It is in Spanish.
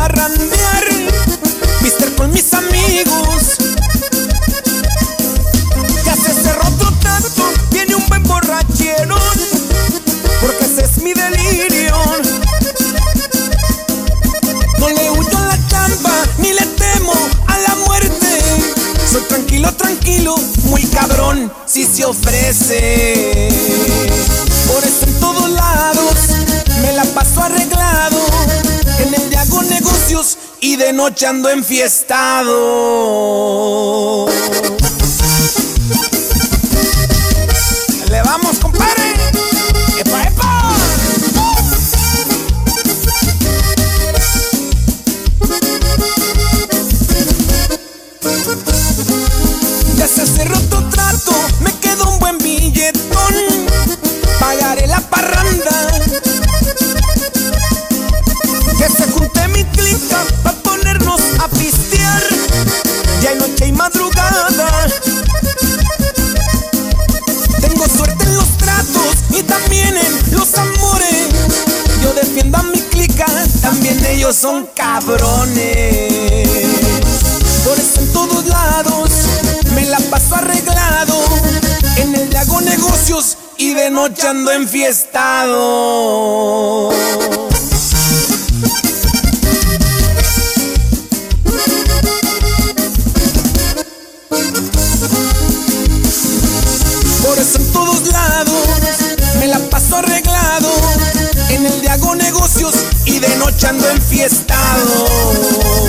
parrandear, mister con mis amigos. Ya se cerró otro tanto, viene un buen borrachero, porque ese es mi delirio. No le huyo a la chamba, ni le temo a la muerte. Soy tranquilo, tranquilo, muy cabrón, si se ofrece. Y de noche ando enfiestado. Le vamos, compadre. ¡Epa, epa! Ya se cerró tu Tengo suerte en los tratos y también en los amores. Yo defiendo a mi clica, también ellos son cabrones. Por eso en todos lados me la paso arreglado. En el hago negocios y de noche ando enfiestado. Arreglado. En el día hago negocios y de noche ando enfiestado.